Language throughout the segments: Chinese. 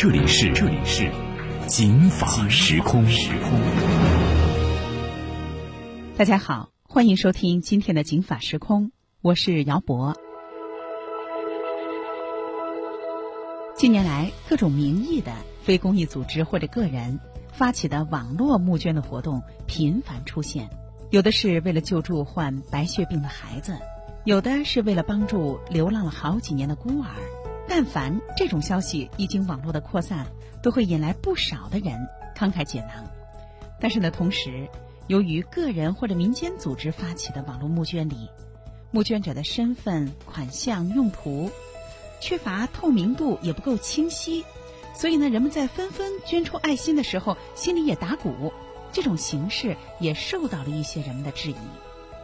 这里是这里是警法时空时空。大家好，欢迎收听今天的警法时空，我是姚博。近年来，各种名义的非公益组织或者个人发起的网络募捐的活动频繁出现，有的是为了救助患白血病的孩子，有的是为了帮助流浪了好几年的孤儿。但凡这种消息一经网络的扩散，都会引来不少的人慷慨解囊。但是呢，同时，由于个人或者民间组织发起的网络募捐里，募捐者的身份、款项、用途缺乏透明度，也不够清晰，所以呢，人们在纷纷捐出爱心的时候，心里也打鼓。这种形式也受到了一些人们的质疑。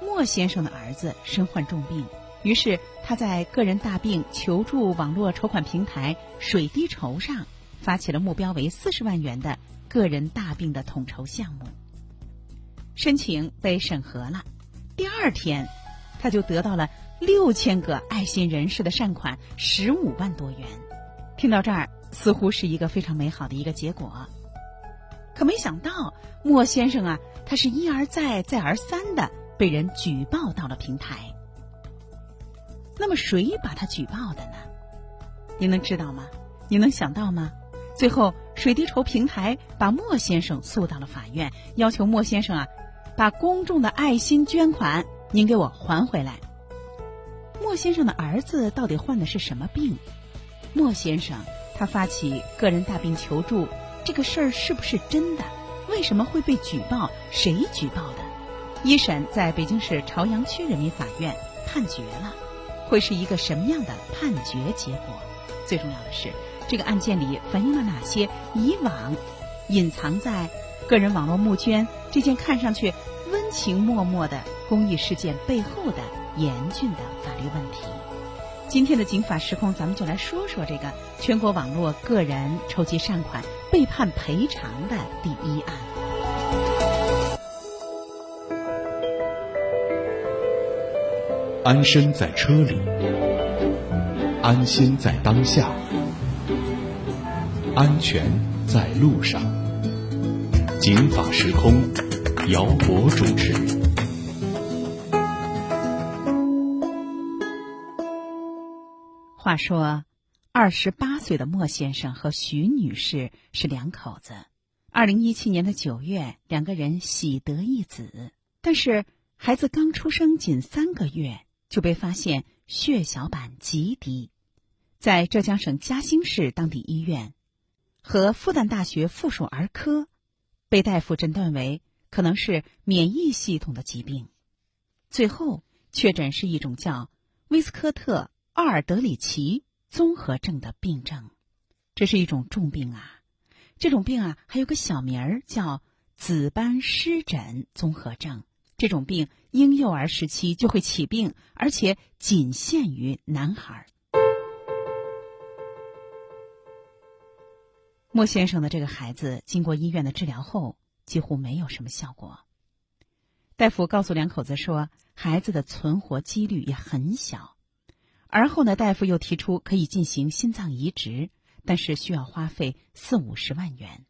莫先生的儿子身患重病，于是他在个人大病求助网络筹款平台“水滴筹”上发起了目标为四十万元的个人大病的统筹项目。申请被审核了，第二天，他就得到了六千个爱心人士的善款十五万多元。听到这儿，似乎是一个非常美好的一个结果。可没想到，莫先生啊，他是一而再、再而三的被人举报到了平台。那么，谁把他举报的呢？您能知道吗？您能想到吗？最后，水滴筹平台把莫先生诉到了法院，要求莫先生啊。把公众的爱心捐款，您给我还回来。莫先生的儿子到底患的是什么病？莫先生他发起个人大病求助，这个事儿是不是真的？为什么会被举报？谁举报的？一审在北京市朝阳区人民法院判决了，会是一个什么样的判决结果？最重要的是，这个案件里反映了哪些以往隐藏在？个人网络募捐这件看上去温情脉脉的公益事件背后的严峻的法律问题。今天的警法时空，咱们就来说说这个全国网络个人筹集善款被判赔偿的第一案。安身在车里，安心在当下，安全在路上。警法时空，姚博主持。话说，二十八岁的莫先生和徐女士是两口子。二零一七年的九月，两个人喜得一子，但是孩子刚出生仅三个月，就被发现血小板极低，在浙江省嘉兴市当地医院和复旦大学附属儿科。被大夫诊断为可能是免疫系统的疾病，最后确诊是一种叫威斯科特奥尔德里奇综合症的病症。这是一种重病啊！这种病啊，还有个小名儿叫紫斑湿疹综合症。这种病婴幼儿时期就会起病，而且仅限于男孩。莫先生的这个孩子经过医院的治疗后，几乎没有什么效果。大夫告诉两口子说，孩子的存活几率也很小。而后呢，大夫又提出可以进行心脏移植，但是需要花费四五十万元。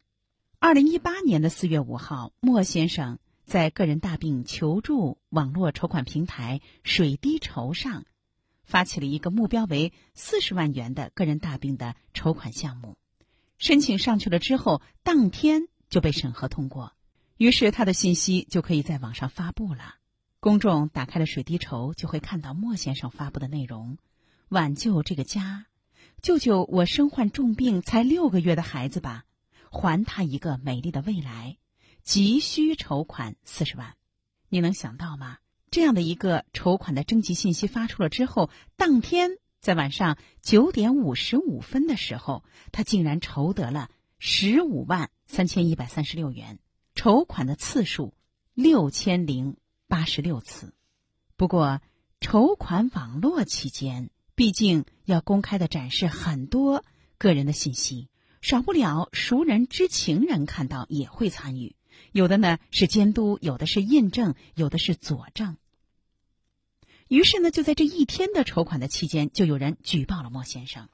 二零一八年的四月五号，莫先生在个人大病求助网络筹款平台“水滴筹”上，发起了一个目标为四十万元的个人大病的筹款项目。申请上去了之后，当天就被审核通过，于是他的信息就可以在网上发布了。公众打开了水滴筹，就会看到莫先生发布的内容：挽救这个家，救救我身患重病才六个月的孩子吧，还他一个美丽的未来，急需筹款四十万。你能想到吗？这样的一个筹款的征集信息发出了之后，当天在晚上九点五十五分的时候，他竟然筹得了十五万三千一百三十六元，筹款的次数六千零八十六次。不过，筹款网络期间，毕竟要公开的展示很多个人的信息，少不了熟人、知情人看到也会参与，有的呢是监督，有的是印证，有的是佐证。于是呢，就在这一天的筹款的期间，就有人举报了莫先生。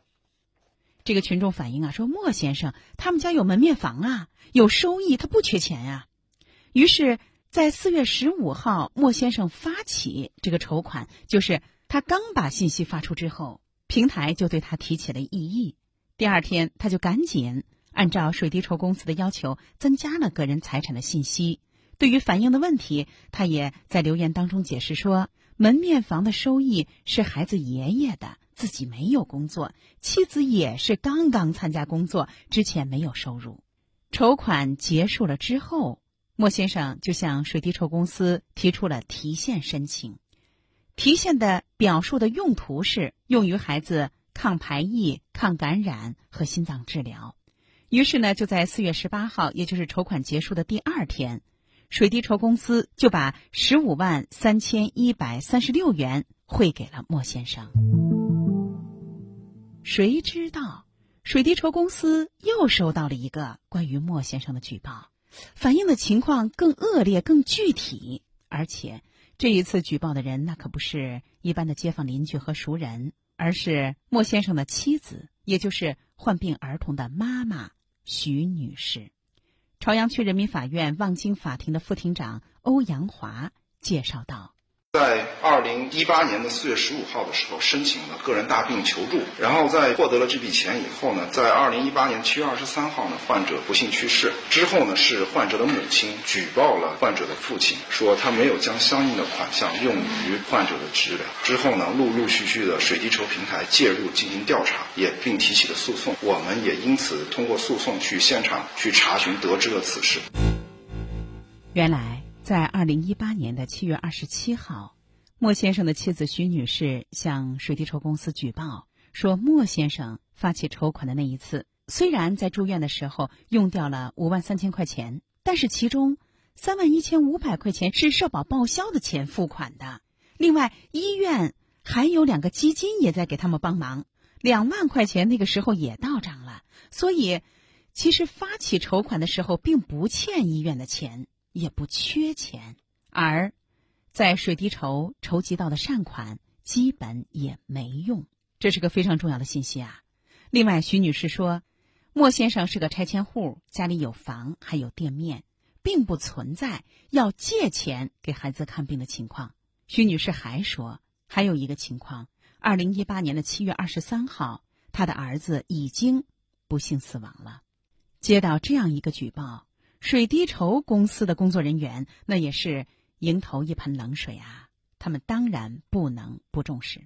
这个群众反映啊，说莫先生他们家有门面房啊，有收益，他不缺钱呀。于是，在四月十五号，莫先生发起这个筹款，就是他刚把信息发出之后，平台就对他提起了异议。第二天，他就赶紧按照水滴筹公司的要求，增加了个人财产的信息。对于反映的问题，他也在留言当中解释说。门面房的收益是孩子爷爷的，自己没有工作，妻子也是刚刚参加工作，之前没有收入。筹款结束了之后，莫先生就向水滴筹公司提出了提现申请。提现的表述的用途是用于孩子抗排异、抗感染和心脏治疗。于是呢，就在四月十八号，也就是筹款结束的第二天。水滴筹公司就把十五万三千一百三十六元汇给了莫先生。谁知道，水滴筹公司又收到了一个关于莫先生的举报，反映的情况更恶劣、更具体。而且这一次举报的人，那可不是一般的街坊邻居和熟人，而是莫先生的妻子，也就是患病儿童的妈妈徐女士。朝阳区人民法院望京法庭的副庭长欧阳华介绍道。在二零一八年的四月十五号的时候，申请了个人大病求助，然后在获得了这笔钱以后呢，在二零一八年七月二十三号呢，患者不幸去世之后呢，是患者的母亲举报了患者的父亲，说他没有将相应的款项用于患者的治疗。之后呢，陆陆续续的水滴筹平台介入进行调查，也并提起了诉讼。我们也因此通过诉讼去现场去查询，得知了此事。原来。在二零一八年的七月二十七号，莫先生的妻子徐女士向水滴筹公司举报说，莫先生发起筹款的那一次，虽然在住院的时候用掉了五万三千块钱，但是其中三万一千五百块钱是社保报销的钱付款的，另外医院还有两个基金也在给他们帮忙，两万块钱那个时候也到账了，所以其实发起筹款的时候并不欠医院的钱。也不缺钱，而在水滴筹筹集到的善款基本也没用，这是个非常重要的信息啊。另外，徐女士说，莫先生是个拆迁户，家里有房还有店面，并不存在要借钱给孩子看病的情况。徐女士还说，还有一个情况：二零一八年的七月二十三号，她的儿子已经不幸死亡了。接到这样一个举报。水滴筹公司的工作人员那也是迎头一盆冷水啊！他们当然不能不重视。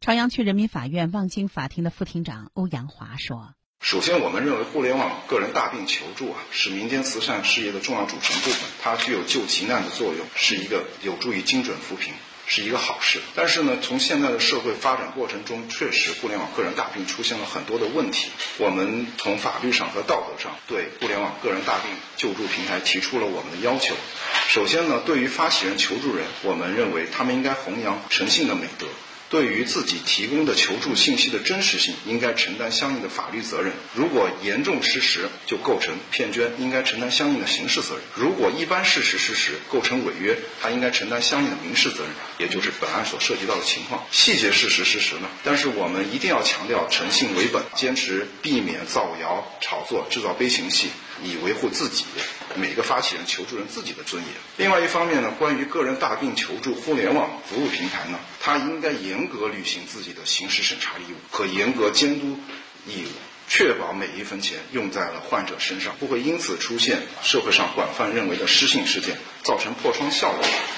朝阳区人民法院望京法庭的副庭长欧阳华说：“首先，我们认为互联网个人大病求助啊，是民间慈善事业的重要组成部分，它具有救急难的作用，是一个有助于精准扶贫。”是一个好事，但是呢，从现在的社会发展过程中，确实互联网个人大病出现了很多的问题。我们从法律上和道德上对互联网个人大病救助平台提出了我们的要求。首先呢，对于发起人、求助人，我们认为他们应该弘扬诚信的美德。对于自己提供的求助信息的真实性，应该承担相应的法律责任。如果严重失实，就构成骗捐，应该承担相应的刑事责任。如果一般事实事实构成违约，他应该承担相应的民事责任，也就是本案所涉及到的情况。细节事实事实呢？但是我们一定要强调诚信为本，坚持避免造谣、炒作、制造悲情戏。以维护自己每个发起人、求助人自己的尊严。另外一方面呢，关于个人大病求助互联网服务平台呢，它应该严格履行自己的刑事审查义务和严格监督义务，确保每一分钱用在了患者身上，不会因此出现社会上广泛认为的失信事件，造成破窗效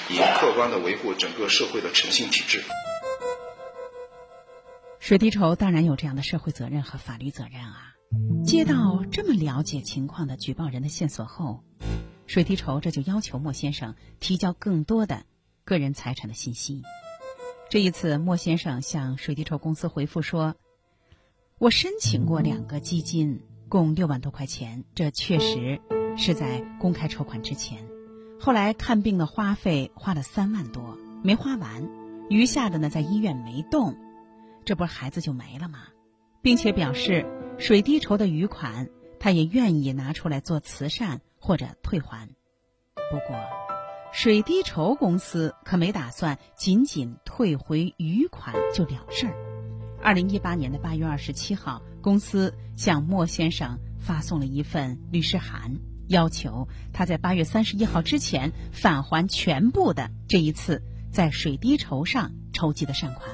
应，以客观的维护整个社会的诚信体制。水滴筹当然有这样的社会责任和法律责任啊。接到这么了解情况的举报人的线索后，水滴筹这就要求莫先生提交更多的个人财产的信息。这一次，莫先生向水滴筹公司回复说：“我申请过两个基金，共六万多块钱，这确实是在公开筹款之前。后来看病的花费花了三万多，没花完，余下的呢在医院没动，这不孩子就没了吗？并且表示水滴筹的余款，他也愿意拿出来做慈善或者退还。不过。”水滴筹公司可没打算仅仅退回余款就了事儿。二零一八年的八月二十七号，公司向莫先生发送了一份律师函，要求他在八月三十一号之前返还全部的这一次在水滴筹上筹集的善款。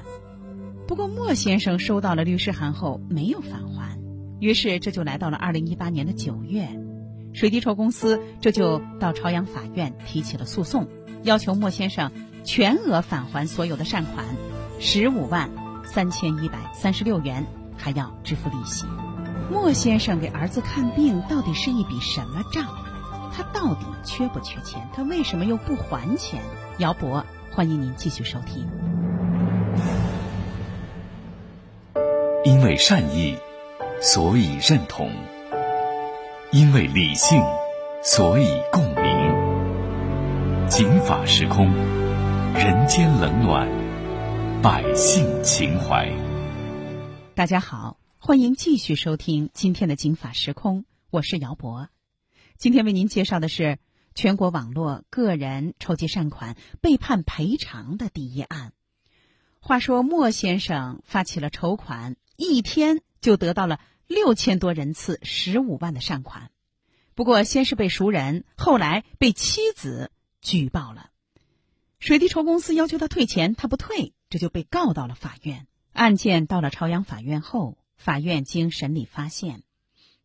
不过，莫先生收到了律师函后没有返还，于是这就来到了二零一八年的九月。水滴筹公司这就到朝阳法院提起了诉讼，要求莫先生全额返还所有的善款，十五万三千一百三十六元，还要支付利息。莫先生给儿子看病到底是一笔什么账？他到底缺不缺钱？他为什么又不还钱？姚博，欢迎您继续收听。因为善意，所以认同。因为理性，所以共鸣。警法时空，人间冷暖，百姓情怀。大家好，欢迎继续收听今天的警法时空，我是姚博。今天为您介绍的是全国网络个人筹集善款被判赔偿的第一案。话说莫先生发起了筹款，一天就得到了。六千多人次，十五万的善款。不过，先是被熟人，后来被妻子举报了。水滴筹公司要求他退钱，他不退，这就被告到了法院。案件到了朝阳法院后，法院经审理发现，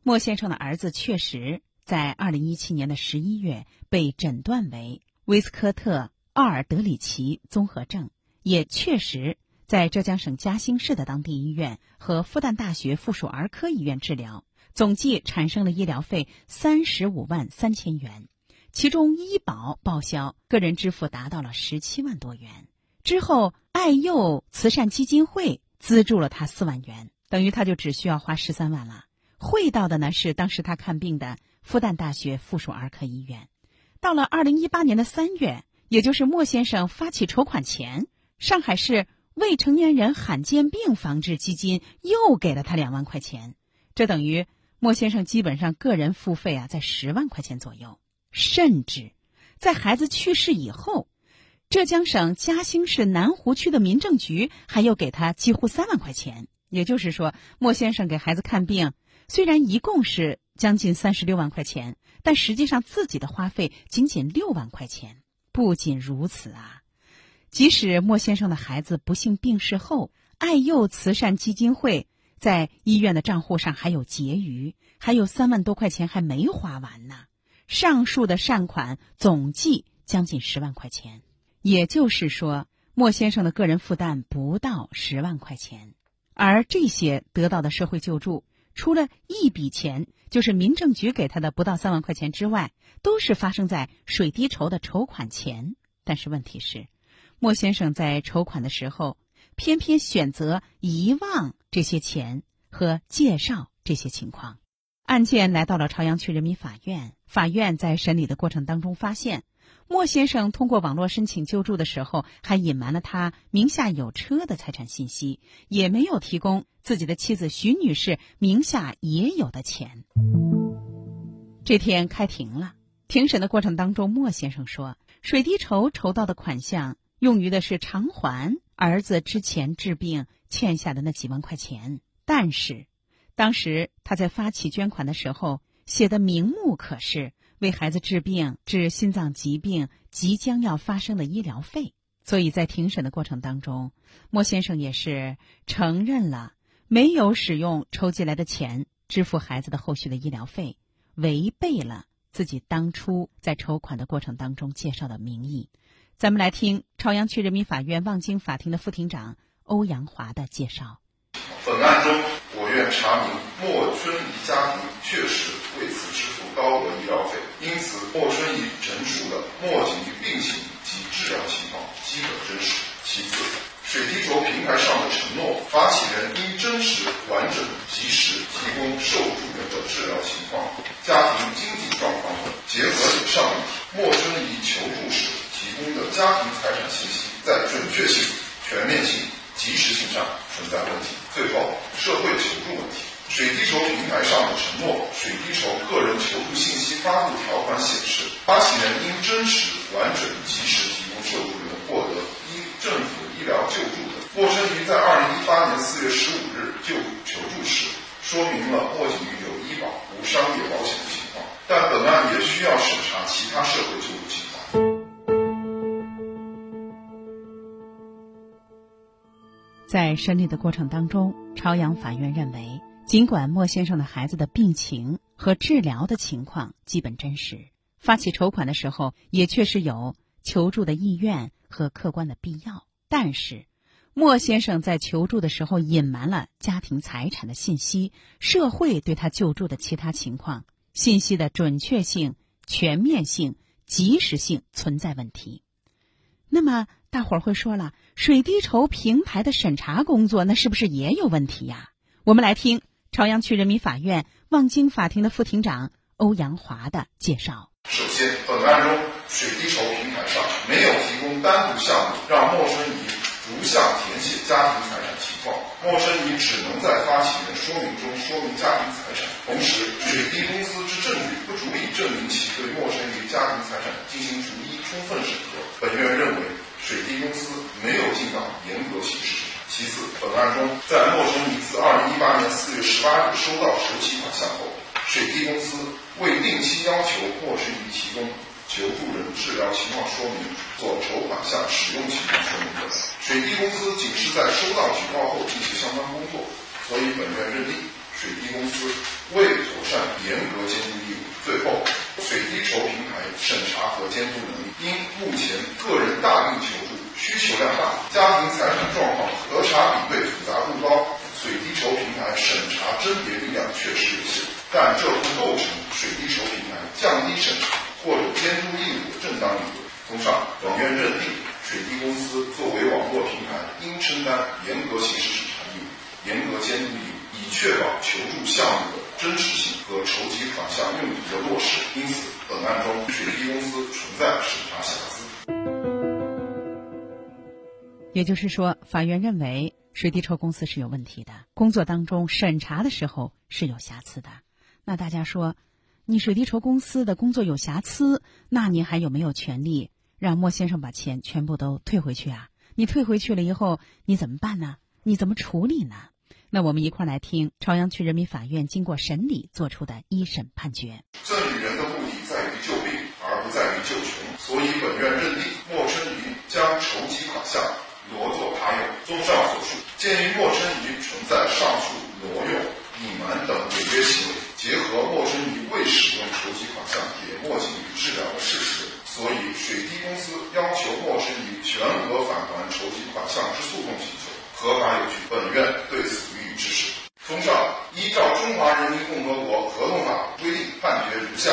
莫先生的儿子确实在二零一七年的十一月被诊断为威斯科特奥尔德里奇综合症，也确实。在浙江省嘉兴市的当地医院和复旦大学附属儿科医院治疗，总计产生了医疗费三十五万三千元，其中医保报销、个人支付达到了十七万多元。之后，爱幼慈善基金会资助了他四万元，等于他就只需要花十三万了。汇到的呢是当时他看病的复旦大学附属儿科医院。到了二零一八年的三月，也就是莫先生发起筹款前，上海市。未成年人罕见病防治基金又给了他两万块钱，这等于莫先生基本上个人付费啊在十万块钱左右。甚至在孩子去世以后，浙江省嘉兴市南湖区的民政局还要给他几乎三万块钱。也就是说，莫先生给孩子看病虽然一共是将近三十六万块钱，但实际上自己的花费仅仅六万块钱。不仅如此啊。即使莫先生的孩子不幸病逝后，爱幼慈善基金会在医院的账户上还有结余，还有三万多块钱还没花完呢。上述的善款总计将近十万块钱，也就是说，莫先生的个人负担不到十万块钱。而这些得到的社会救助，除了一笔钱，就是民政局给他的不到三万块钱之外，都是发生在水滴筹的筹款前。但是问题是。莫先生在筹款的时候，偏偏选择遗忘这些钱和介绍这些情况。案件来到了朝阳区人民法院，法院在审理的过程当中发现，莫先生通过网络申请救助的时候，还隐瞒了他名下有车的财产信息，也没有提供自己的妻子徐女士名下也有的钱。这天开庭了，庭审的过程当中，莫先生说，水滴筹筹到的款项。用于的是偿还儿子之前治病欠下的那几万块钱，但是当时他在发起捐款的时候写的名目可是为孩子治病治心脏疾病即将要发生的医疗费，所以在庭审的过程当中，莫先生也是承认了没有使用筹集来的钱支付孩子的后续的医疗费，违背了自己当初在筹款的过程当中介绍的名义。咱们来听朝阳区人民法院望京法庭的副庭长欧阳华的介绍。本案中，我院查明莫春怡家庭确实为此支付高额医疗费，因此莫春怡陈述的莫景怡病情及治疗情况基本真实。其次，水滴筹平台上的承诺，发起人应真实、完整、及时提供受助人的治疗情况、家庭经济状况等结合以上问题，陌生仪求助时家庭财产信息在准确性、全面性、及时性上存在问题。最后，社会求助问题。水滴筹平台上的承诺，水滴筹个人求助信息发布条款显示，发起人应真实、完整、及时提供受助人获得医政府医疗救助的。陌生鱼在二零一八年四月十五日就求助时，说明了墨井鱼有医保、无商业保险的情况，但本案也需要审查其他社会救助情况。在审理的过程当中，朝阳法院认为。尽管莫先生的孩子的病情和治疗的情况基本真实，发起筹款的时候也确实有求助的意愿和客观的必要，但是莫先生在求助的时候隐瞒了家庭财产的信息，社会对他救助的其他情况信息的准确性、全面性、及时性存在问题。那么大伙儿会说了，水滴筹平台的审查工作那是不是也有问题呀？我们来听。朝阳区人民法院望京法庭的副庭长欧阳华的介绍。首先，本案中水滴筹平台上没有提供单独项目让陌生仪逐项填写家庭财产情况，陌生仪只能在发起人说明中说明家庭财产。同时，水滴公司之证据不足以证明其对陌生仪家庭财产进行逐一充分审核。本院认为，水滴公司没有尽到严格刑事审查。其次，本案中，在莫生仪自二零一八年四月十八日收到筹集款项后，水滴公司未定期要求莫生仪提供求助人治疗情况说明、做筹款项使用情况说明等。水滴公司仅是在收到举报后进行相关工作，所以本院认定水滴公司未妥善严格监督义务。最后，水滴筹平台审查和监督能力因目前个人大病求助。需求量大，家庭财产状况核查比对复杂度高，水滴筹平台审查甄别力量确实有限，但这不构成水滴筹平台降低审查或者监督义务的正当理由。综上，本院认定水滴公司作为网络平台，应承担严格刑事审查义务、严格监督义务，以确保求助项目的真实性和筹集款项用途的落实。因此，本案中水滴公司存在审查瑕疵。也就是说，法院认为水滴筹公司是有问题的，工作当中审查的时候是有瑕疵的。那大家说，你水滴筹公司的工作有瑕疵，那你还有没有权利让莫先生把钱全部都退回去啊？你退回去了以后，你怎么办呢？你怎么处理呢？那我们一块儿来听朝阳区人民法院经过审理作出的一审判决。赠与人的目的在于救病，而不在于救穷，所以本院认定莫生于将筹集款项。挪作他用。综上所述，鉴于陌生仪存在上述挪用、隐瞒等违约行为，结合陌生仪未使用筹集款项给墨井鱼治疗的事实，所以水滴公司要求陌生仪全额返还筹集款项之诉讼请求合法有据，本院对此予以支持。综上，依照《中华人民共和国合同法》规定，判决如下：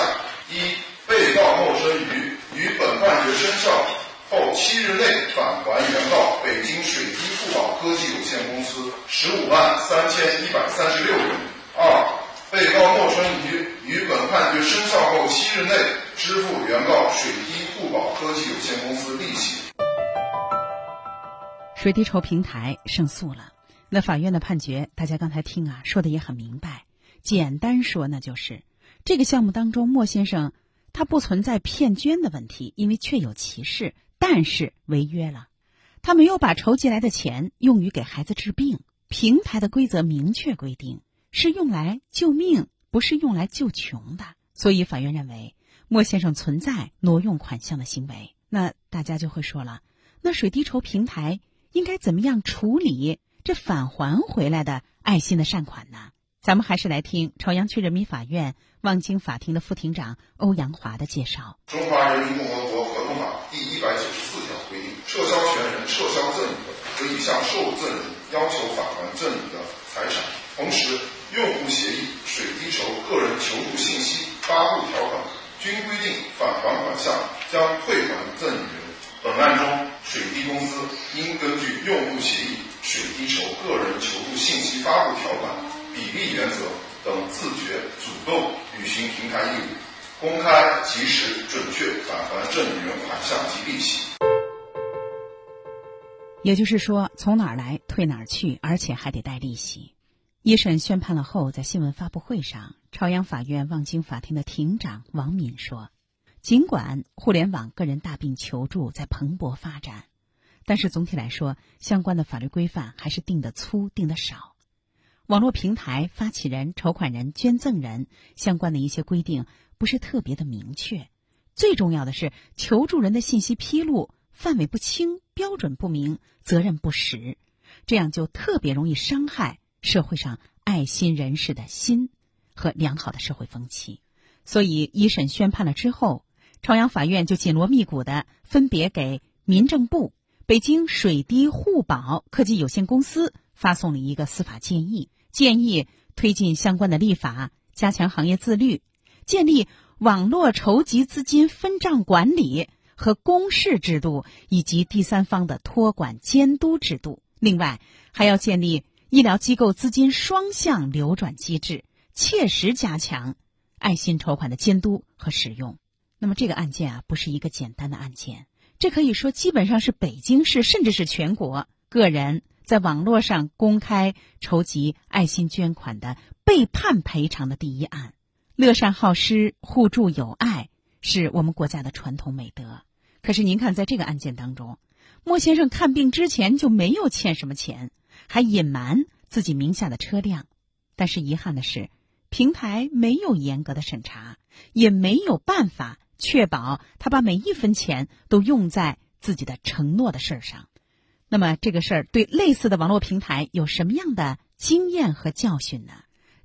一、被告陌生鱼于本判决生效。后七日内返还原告北京水滴富宝科技有限公司十五万三千一百三十六元。二、被告莫春鱼于本判决生效后七日内支付原告水滴富宝科技有限公司利息。水滴筹平台胜诉了。那法院的判决，大家刚才听啊，说的也很明白。简单说，那就是这个项目当中，莫先生他不存在骗捐的问题，因为确有其事。但是违约了，他没有把筹集来的钱用于给孩子治病。平台的规则明确规定，是用来救命，不是用来救穷的。所以法院认为莫先生存在挪用款项的行为。那大家就会说了，那水滴筹平台应该怎么样处理这返还回来的爱心的善款呢？咱们还是来听朝阳区人民法院望京法庭的副庭长欧阳华的介绍。中华人民共和国合同法。第一百九十四条规定，撤销权人撤销赠与的，可以向受赠人要求返还赠与的财产。同时，用户协议、水滴筹个人求助信息发布条款均规定，返还款项将退还赠与人。本案中，水滴公司应根据用户协议、水滴筹个人求助信息发布条款、比例原则等自觉主动履行平台义务，公开、及时、准确返还赠与人款项及利息。也就是说，从哪儿来退哪儿去，而且还得带利息。一审宣判了后，在新闻发布会上，朝阳法院望京法庭的庭长王敏说。尽管互联网个人大病求助在蓬勃发展，但是总体来说，相关的法律规范还是定得粗、定得少。网络平台发起人、筹款人、捐赠人相关的一些规定不是特别的明确。最重要的是，求助人的信息披露范围不清、标准不明、责任不实，这样就特别容易伤害。”社会上爱心人士的心和良好的社会风气，所以一审宣判了之后，朝阳法院就紧锣密鼓的分别给民政部、北京水滴互保科技有限公司发送了一个司法建议，建议推进相关的立法，加强行业自律，建立网络筹集资金分账管理和公示制度，以及第三方的托管监督制度。另外，还要建立。医疗机构资金双向流转机制，切实加强爱心筹款的监督和使用。那么这个案件啊，不是一个简单的案件，这可以说基本上是北京市甚至是全国个人在网络上公开筹集爱心捐款的被判赔偿的第一案。乐善好施、互助友爱是我们国家的传统美德。可是您看，在这个案件当中，莫先生看病之前就没有欠什么钱。还隐瞒自己名下的车辆，但是遗憾的是，平台没有严格的审查，也没有办法确保他把每一分钱都用在自己的承诺的事儿上。那么，这个事儿对类似的网络平台有什么样的经验和教训呢？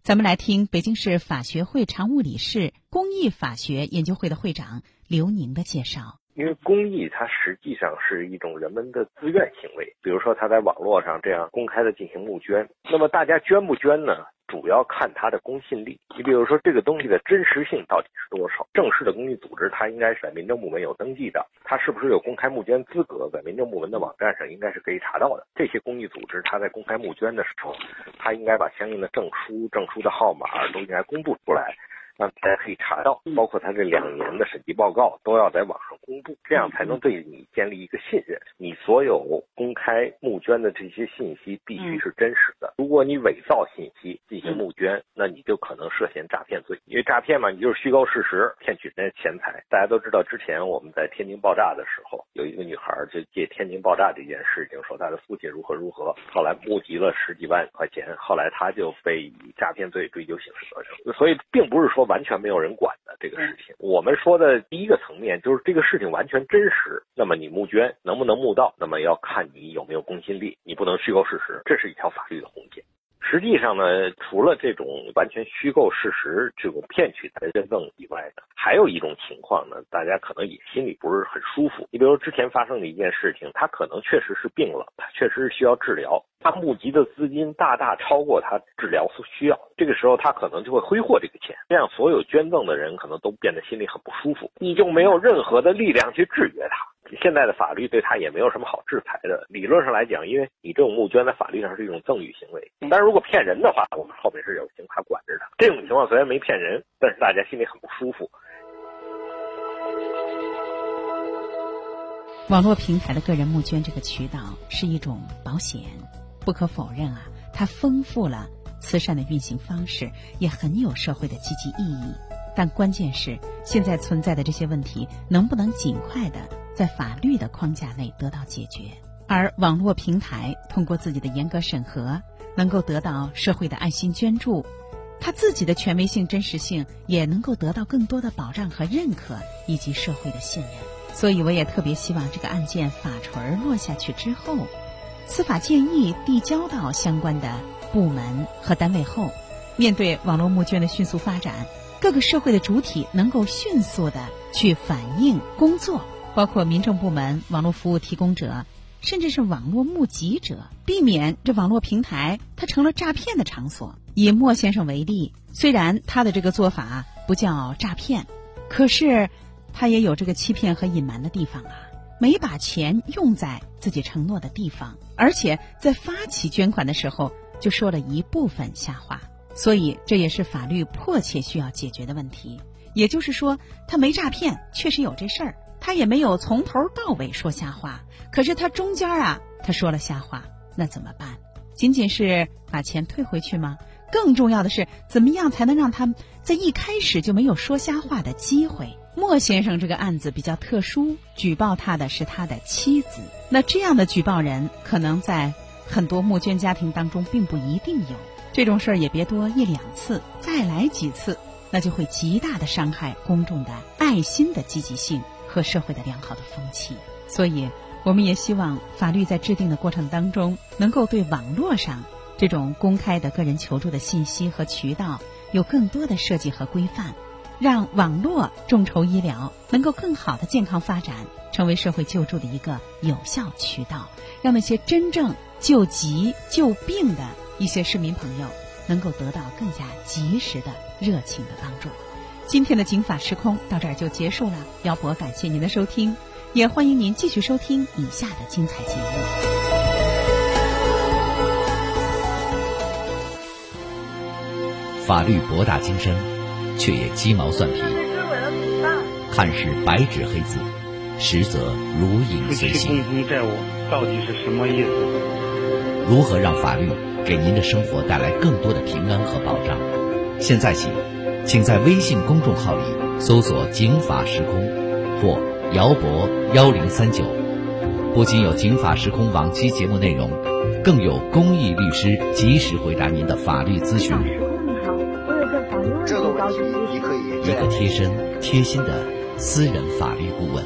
咱们来听北京市法学会常务理事、公益法学研究会的会长刘宁的介绍。因为公益它实际上是一种人们的自愿行为，比如说他在网络上这样公开的进行募捐，那么大家捐不捐呢？主要看它的公信力。你比如说这个东西的真实性到底是多少？正式的公益组织它应该是在民政部门有登记的，它是不是有公开募捐资格，在民政部门的网站上应该是可以查到的。这些公益组织它在公开募捐的时候，它应该把相应的证书、证书的号码都应该公布出来。让大家可以查到，包括他这两年的审计报告都要在网上公布，这样才能对你建立一个信任。你所有公开募捐的这些信息必须是真实的。如果你伪造信息进行募捐，那你就可能涉嫌诈骗罪。因为诈骗嘛，你就是虚构事实，骗取人家钱财。大家都知道，之前我们在天津爆炸的时候，有一个女孩就借天津爆炸这件事情，说她的父亲如何如何，后来募集了十几万块钱，后来她就被以诈骗罪追究刑事责任。所以，并不是说。完全没有人管的这个事情，我们说的第一个层面就是这个事情完全真实。那么你募捐能不能募到？那么要看你有没有公信力，你不能虚构事实，这是一条法律的红线。实际上呢，除了这种完全虚构事实、这种骗取的捐赠以外呢，还有一种情况呢，大家可能也心里不是很舒服。你比如之前发生的一件事情，他可能确实是病了，他确实是需要治疗，他募集的资金大大超过他治疗所需要，这个时候他可能就会挥霍这个钱，这样所有捐赠的人可能都变得心里很不舒服，你就没有任何的力量去制约他。现在的法律对他也没有什么好制裁的。理论上来讲，因为你这种募捐在法律上是一种赠与行为，但是如果骗人的话，我们后面是有刑法管制的。这种情况虽然没骗人，但是大家心里很不舒服。网络平台的个人募捐这个渠道是一种保险，不可否认啊，它丰富了慈善的运行方式，也很有社会的积极意义。但关键是，现在存在的这些问题能不能尽快的在法律的框架内得到解决？而网络平台通过自己的严格审核，能够得到社会的爱心捐助，它自己的权威性、真实性也能够得到更多的保障和认可，以及社会的信任。所以，我也特别希望这个案件法锤落下去之后，司法建议递交到相关的部门和单位后，面对网络募捐的迅速发展。各个社会的主体能够迅速的去反映工作，包括民政部门、网络服务提供者，甚至是网络募集者，避免这网络平台它成了诈骗的场所。以莫先生为例，虽然他的这个做法不叫诈骗，可是他也有这个欺骗和隐瞒的地方啊，没把钱用在自己承诺的地方，而且在发起捐款的时候。就说了一部分瞎话，所以这也是法律迫切需要解决的问题。也就是说，他没诈骗，确实有这事儿，他也没有从头到尾说瞎话，可是他中间啊，他说了瞎话，那怎么办？仅仅是把钱退回去吗？更重要的是，怎么样才能让他在一开始就没有说瞎话的机会？莫先生这个案子比较特殊，举报他的是他的妻子。那这样的举报人，可能在很多募捐家庭当中并不一定有。这种事儿也别多一两次，再来几次，那就会极大的伤害公众的爱心的积极性和社会的良好的风气。所以，我们也希望法律在制定的过程当中，能够对网络上。这种公开的个人求助的信息和渠道有更多的设计和规范，让网络众筹医疗能够更好的健康发展，成为社会救助的一个有效渠道，让那些真正救急救病的一些市民朋友能够得到更加及时的热情的帮助。今天的警法时空到这儿就结束了，姚博感谢您的收听，也欢迎您继续收听以下的精彩节目。法律博大精深，却也鸡毛蒜皮。看似白纸黑字，实则如影随形。夫妻债务到底是什么意思？如何让法律给您的生活带来更多的平安和保障？现在起，请在微信公众号里搜索“警法时空”或“姚博幺零三九”，不仅有“警法时空”往期节目内容，更有公益律师及时回答您的法律咨询。这个问题，你可以一个贴身、贴心的私人法律顾问。